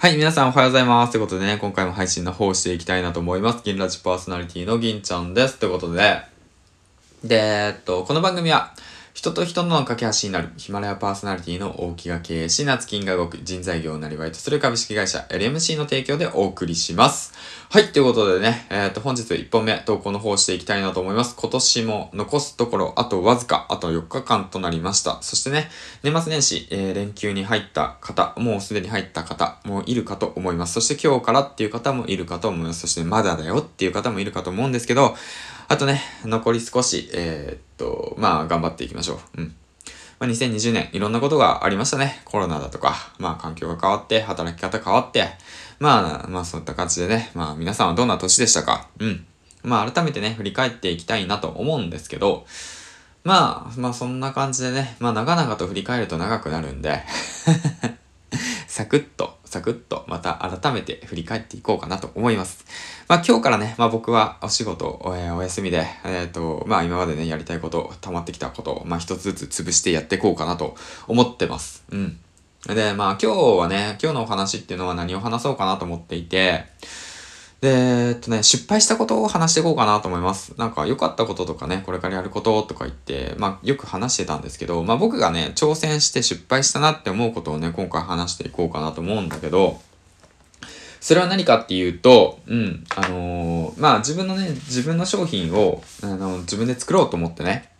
はい、皆さんおはようございます。ということでね、今回も配信の方していきたいなと思います。銀ラジパーソナリティの銀ちゃんです。ということで、で、えっと、この番組は、人と人との架け橋になるヒマラヤパーソナリティの大木が経営し、夏金が動く人材業をなりわいとする株式会社 LMC の提供でお送りします。はい、ということでね、えっ、と、本日1本目投稿の方していきたいなと思います。今年も残すところ、あとわずか、あと4日間となりました。そしてね、年末年始、えー連休に入った方、もうすでに入った方もいるかと思います。そして今日からっていう方もいるかと思います。そしてまだだよっていう方もいるかと思うんですけど、あとね、残り少し、えーっと、まあ、頑張っていきましょう。うん。まあ、2020年、いろんなことがありましたね。コロナだとか、まあ、環境が変わって、働き方変わって、まあ、まあ、そういった感じでね、まあ、皆さんはどんな年でしたかうん。まあ、改めてね、振り返っていきたいなと思うんですけど、まあ、まあ、そんな感じでね、まあ、長々と振り返ると長くなるんで、サクッと、サクッと、また改めて振り返っていこうかなと思います。まあ今日からね、まあ僕はお仕事、えーお休みで、えっ、と、まあ今までね、やりたいこと、溜まってきたことを、まあ一つずつ潰してやっていこうかなと思ってます。うん。で、まあ今日はね、今日のお話っていうのは何を話そうかなと思っていて、で、えっとね、失敗したことを話していこうかなと思います。なんか良かったこととかね、これからやることとか言って、まあよく話してたんですけど、まあ僕がね、挑戦して失敗したなって思うことをね、今回話していこうかなと思うんだけど、それは何かっていうと、うん、あのーまあ自分のね、自分の商品を、あの自分で作ろうと思ってね、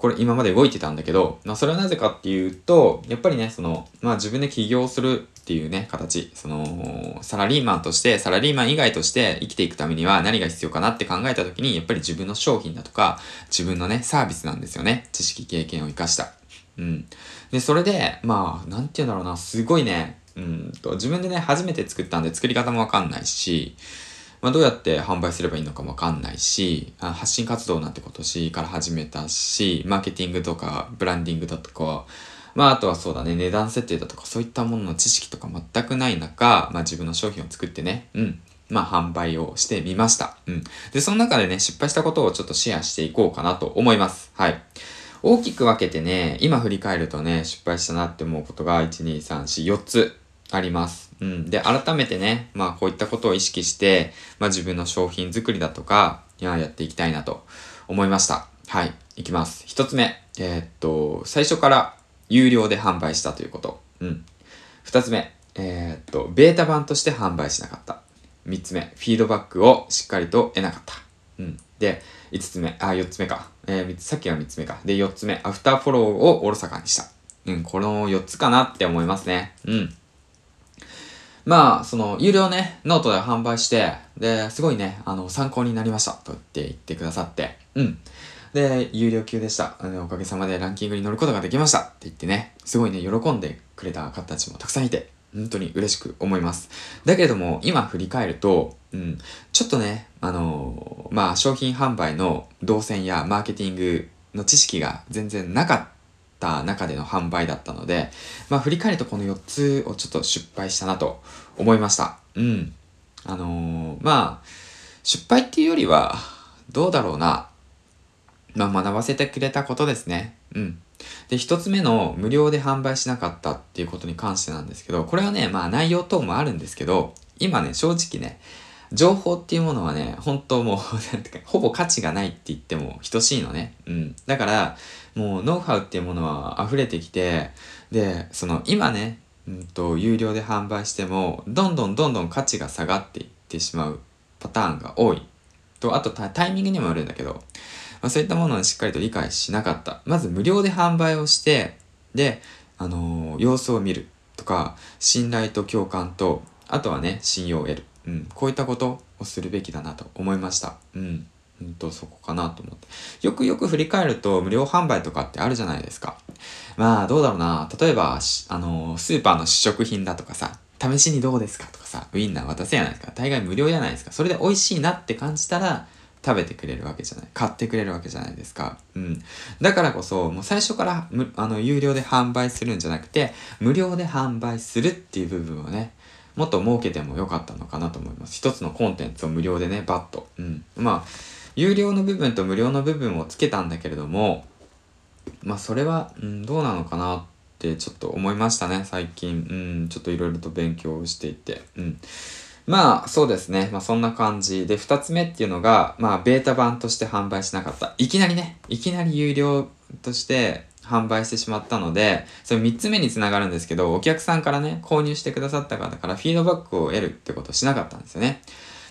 これ今まで動いてたんだけど、まあそれはなぜかっていうと、やっぱりね、その、まあ自分で起業するっていうね、形、その、サラリーマンとして、サラリーマン以外として生きていくためには何が必要かなって考えた時に、やっぱり自分の商品だとか、自分のね、サービスなんですよね。知識、経験を活かした。うん。で、それで、まあ、なんて言うんだろうな、すごいね、うんと、自分でね、初めて作ったんで作り方もわかんないし、まあ、どうやって販売すればいいのかもわかんないし、発信活動なんて今年から始めたし、マーケティングとか、ブランディングだとか、まあ、あとはそうだね、値段設定だとか、そういったものの知識とか全くない中、まあ、自分の商品を作ってね、うん。まあ、販売をしてみました。うん。で、その中でね、失敗したことをちょっとシェアしていこうかなと思います。はい。大きく分けてね、今振り返るとね、失敗したなって思うことが、1、2、3、4、4つあります。うん。で、改めてね、まあこういったことを意識して、まあ自分の商品作りだとか、やっていきたいなと思いました。はい。いきます。一つ目。えーっと、最初から有料で販売したということ。うん。二つ目。えーっと、ベータ版として販売しなかった。三つ目。フィードバックをしっかりと得なかった。うん。で、五つ目。あ、四つ目か。えー、さっきが三つ目か。で、四つ目。アフターフォローをおろそかにした。うん。この四つかなって思いますね。うん。まあ、その、有料ね、ノートで販売して、で、すごいね、あの、参考になりました、と言って言ってくださって、うん。で、有料級でした。あのおかげさまでランキングに乗ることができましたって言ってね、すごいね、喜んでくれた方たちもたくさんいて、本当に嬉しく思います。だけれども、今振り返ると、うん、ちょっとね、あのまあ、商品販売の動線やマーケティングの知識が全然なかったた中での販売だったので、まあ振り返るとこの4つをちょっと失敗したなと思いました。うん。あのーまあ、失敗っていうよりは、どうだろうな。まあ学ばせてくれたことですね。うん。で、一つ目の無料で販売しなかったっていうことに関してなんですけど、これはね、まあ内容等もあるんですけど、今ね、正直ね、情報っていうものはね、本当もう、なんていうか、ほぼ価値がないって言っても等しいのね。うん。だから、もうノウハウっていうものは溢れてきて、で、その今ね、うんと、有料で販売しても、どんどんどんどん価値が下がっていってしまうパターンが多い。と、あとタイミングにもよるんだけど、まあ、そういったものをしっかりと理解しなかった。まず無料で販売をして、で、あのー様子を見るとか、信頼と共感と、あとはね、信用を得る。うん、こういったことをするべきだなと思いました。うん。うんと、そこかなと思って。よくよく振り返ると、無料販売とかってあるじゃないですか。まあ、どうだろうな。例えば、あのスーパーの試食品だとかさ、試しにどうですかとかさ、ウインナー渡せやないですか。大概無料じゃないですか。それで美味しいなって感じたら、食べてくれるわけじゃない。買ってくれるわけじゃないですか。うん。だからこそ、もう最初から、あの、有料で販売するんじゃなくて、無料で販売するっていう部分をね、もっと設けてもよかったのかなと思います。一つのコンテンツを無料でね、バッと。うん。まあ、有料の部分と無料の部分をつけたんだけれども、まあそれは、うん、どうなのかなってちょっと思いましたね、最近。うん、ちょっといろいろと勉強していて。うん。まあ、そうですね。まあ、そんな感じ。で、二つ目っていうのが、まあ、ベータ版として販売しなかった。いきなりね、いきなり有料として販売してしまったので、それ三つ目につながるんですけど、お客さんからね、購入してくださった方からフィードバックを得るってことをしなかったんですよね。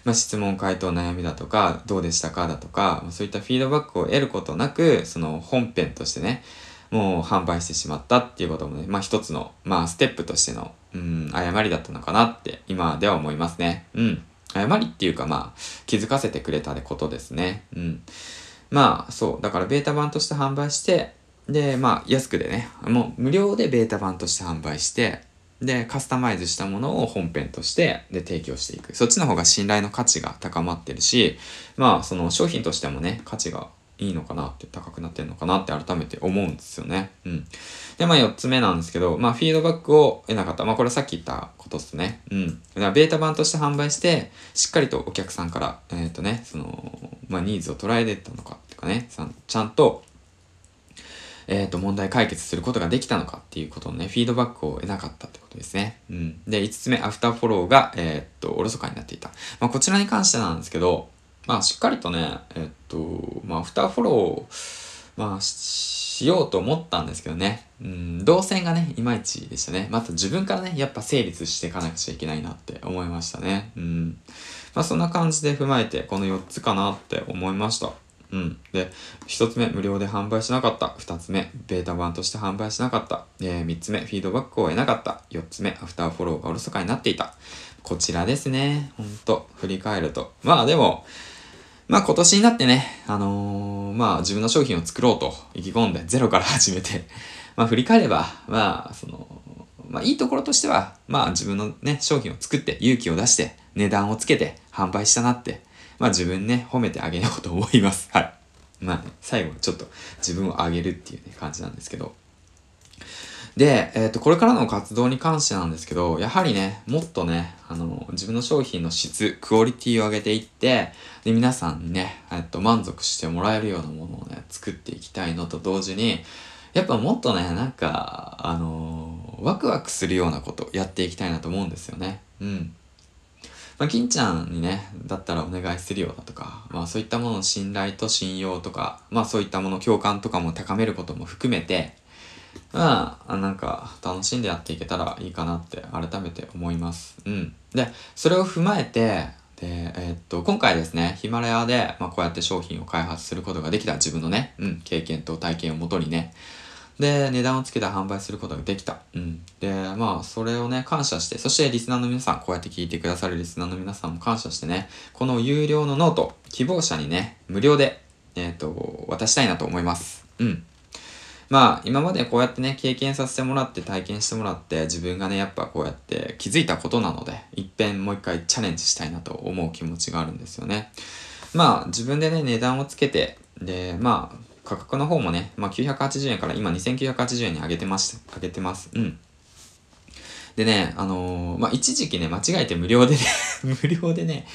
まあ、質問、回答、悩みだとか、どうでしたかだとか、そういったフィードバックを得ることなく、その本編としてね、もう販売してしまったっていうこともね、まあ一つの、まあステップとしての、うん、誤りだったのかなって今では思いますね。うん。誤りっていうかまあ気づかせてくれたことですね。うん。まあそう、だからベータ版として販売して、で、まあ安くでね、もう無料でベータ版として販売して、で、カスタマイズしたものを本編としてで提供していく。そっちの方が信頼の価値が高まってるし、まあその商品としてもね、価値がいいのかなって高くなってるのかなって改めて思うんですよね。うん。で、まあ4つ目なんですけど、まあフィードバックを得なかった。まあこれさっき言ったことですね。うん。だからベータ版として販売して、しっかりとお客さんから、えっ、とね、その、まあニーズを捉えれたのかっていうかね、ちゃんと、えっ、と、問題解決することができたのかっていうことのね、フィードバックを得なかったってことですね。うん。で、5つ目、アフターフォローが、えっ、と、おろそかになっていた。まあこちらに関してなんですけど、まあしっかりとね、えっと、まあアフターフォロー、まあしようと思ったんですけどね、うん、動線がね、いまいちでしたね。また自分からね、やっぱ整理していかなくちゃいけないなって思いましたね。うん。まあそんな感じで踏まえて、この4つかなって思いました。うん。で、一つ目、無料で販売しなかった。二つ目、ベータ版として販売しなかった。えー、三つ目、フィードバックを得なかった。四つ目、アフターフォローがおろそかになっていた。こちらですね。ほんと、振り返ると。まあでも、まあ今年になってね、あのーまあ自分の商品を作ろうと意気込んでゼロから始めて、まあ振り返れば、まあその、まあいいところとしては、まあ自分のね、商品を作って勇気を出して値段をつけて販売したなって、まあ自分ね、褒めてあげようと思います。はい。まあね、最後ちょっと自分を上げるっていうね、感じなんですけど。で、えっ、と、これからの活動に関してなんですけど、やはりね、もっとね、あの、自分の商品の質、クオリティを上げていって、で、皆さんにね、えっと、満足してもらえるようなものをね、作っていきたいのと同時に、やっぱもっとね、なんか、あのワクワクするようなことやっていきたいなと思うんですよね。うん。まあ、金ちゃんにね、だったらお願いするよだとか、まあそういったものの信頼と信用とか、まあそういったもの共感とかも高めることも含めて、まあ、なんか楽しんでやっていけたらいいかなって改めて思います。うん。で、それを踏まえて、で、えーっと、今回ですね、ヒマラヤで、まあ、こうやって商品を開発することができた自分のね、うん、経験と体験をもとにね、で、値段をつけて販売することができた。うん。で、まあ、それをね、感謝して、そしてリスナーの皆さん、こうやって聞いてくださるリスナーの皆さんも感謝してね、この有料のノート、希望者にね、無料で、えっ、と、渡したいなと思います。うん。まあ、今までこうやってね、経験させてもらって、体験してもらって、自分がね、やっぱこうやって気づいたことなので、いっぺんもう一回チャレンジしたいなと思う気持ちがあるんですよね。まあ、自分でね、値段をつけて、で、まあ、価格の方もね、まあ、980円から今2980円に上げてまし上げてます。うん。でね、あのーまあ、一時期ね、間違えて無料でね、無料でね、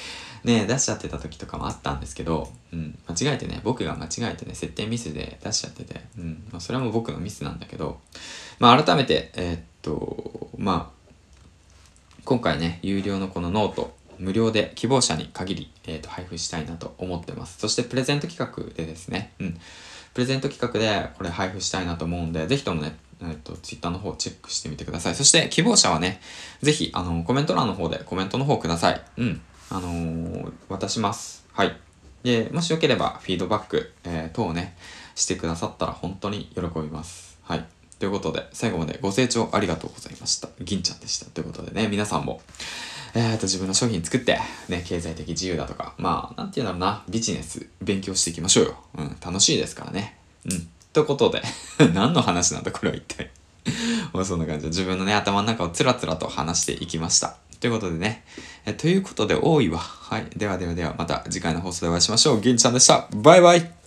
ね、出しちゃってた時とかもあったんですけど、うん、間違えてね、僕が間違えてね、設定ミスで出しちゃってて、うん、まあ、それはもう僕のミスなんだけど、まあ、改めて、えーっと、まあ、今回ね、有料のこのノート、無料で希望者に限り、えー、と配布したいなと思ってます。そしてプレゼント企画でですね、うん、プレゼント企画でこれ配布したいなと思うんで、ぜひともね、えっ、と、ツイッターの方チェックしてみてください。そして希望者はね、ぜひ、あの、コメント欄の方でコメントの方ください。うん。あのー渡します。はい。で、もしよければフィードバック、えー等をね、してくださったら本当に喜びます。はい。ということで、最後までご清聴ありがとうございました。銀ちゃんでした。ということでね、皆さんも、えー、と、自分の商品作って、ね、経済的自由だとか、まあ、なんていうんだろうな、ビジネス、勉強していきましょうよ。うん、楽しいですからね。うん。ということで、何の話なんだ、これは一体。まあそんな感じで、自分のね、頭の中をつらつらと話していきました。ということでね、えということで多いわ。はい。ではではでは、また次回の放送でお会いしましょう。銀ちゃんでした。バイバイ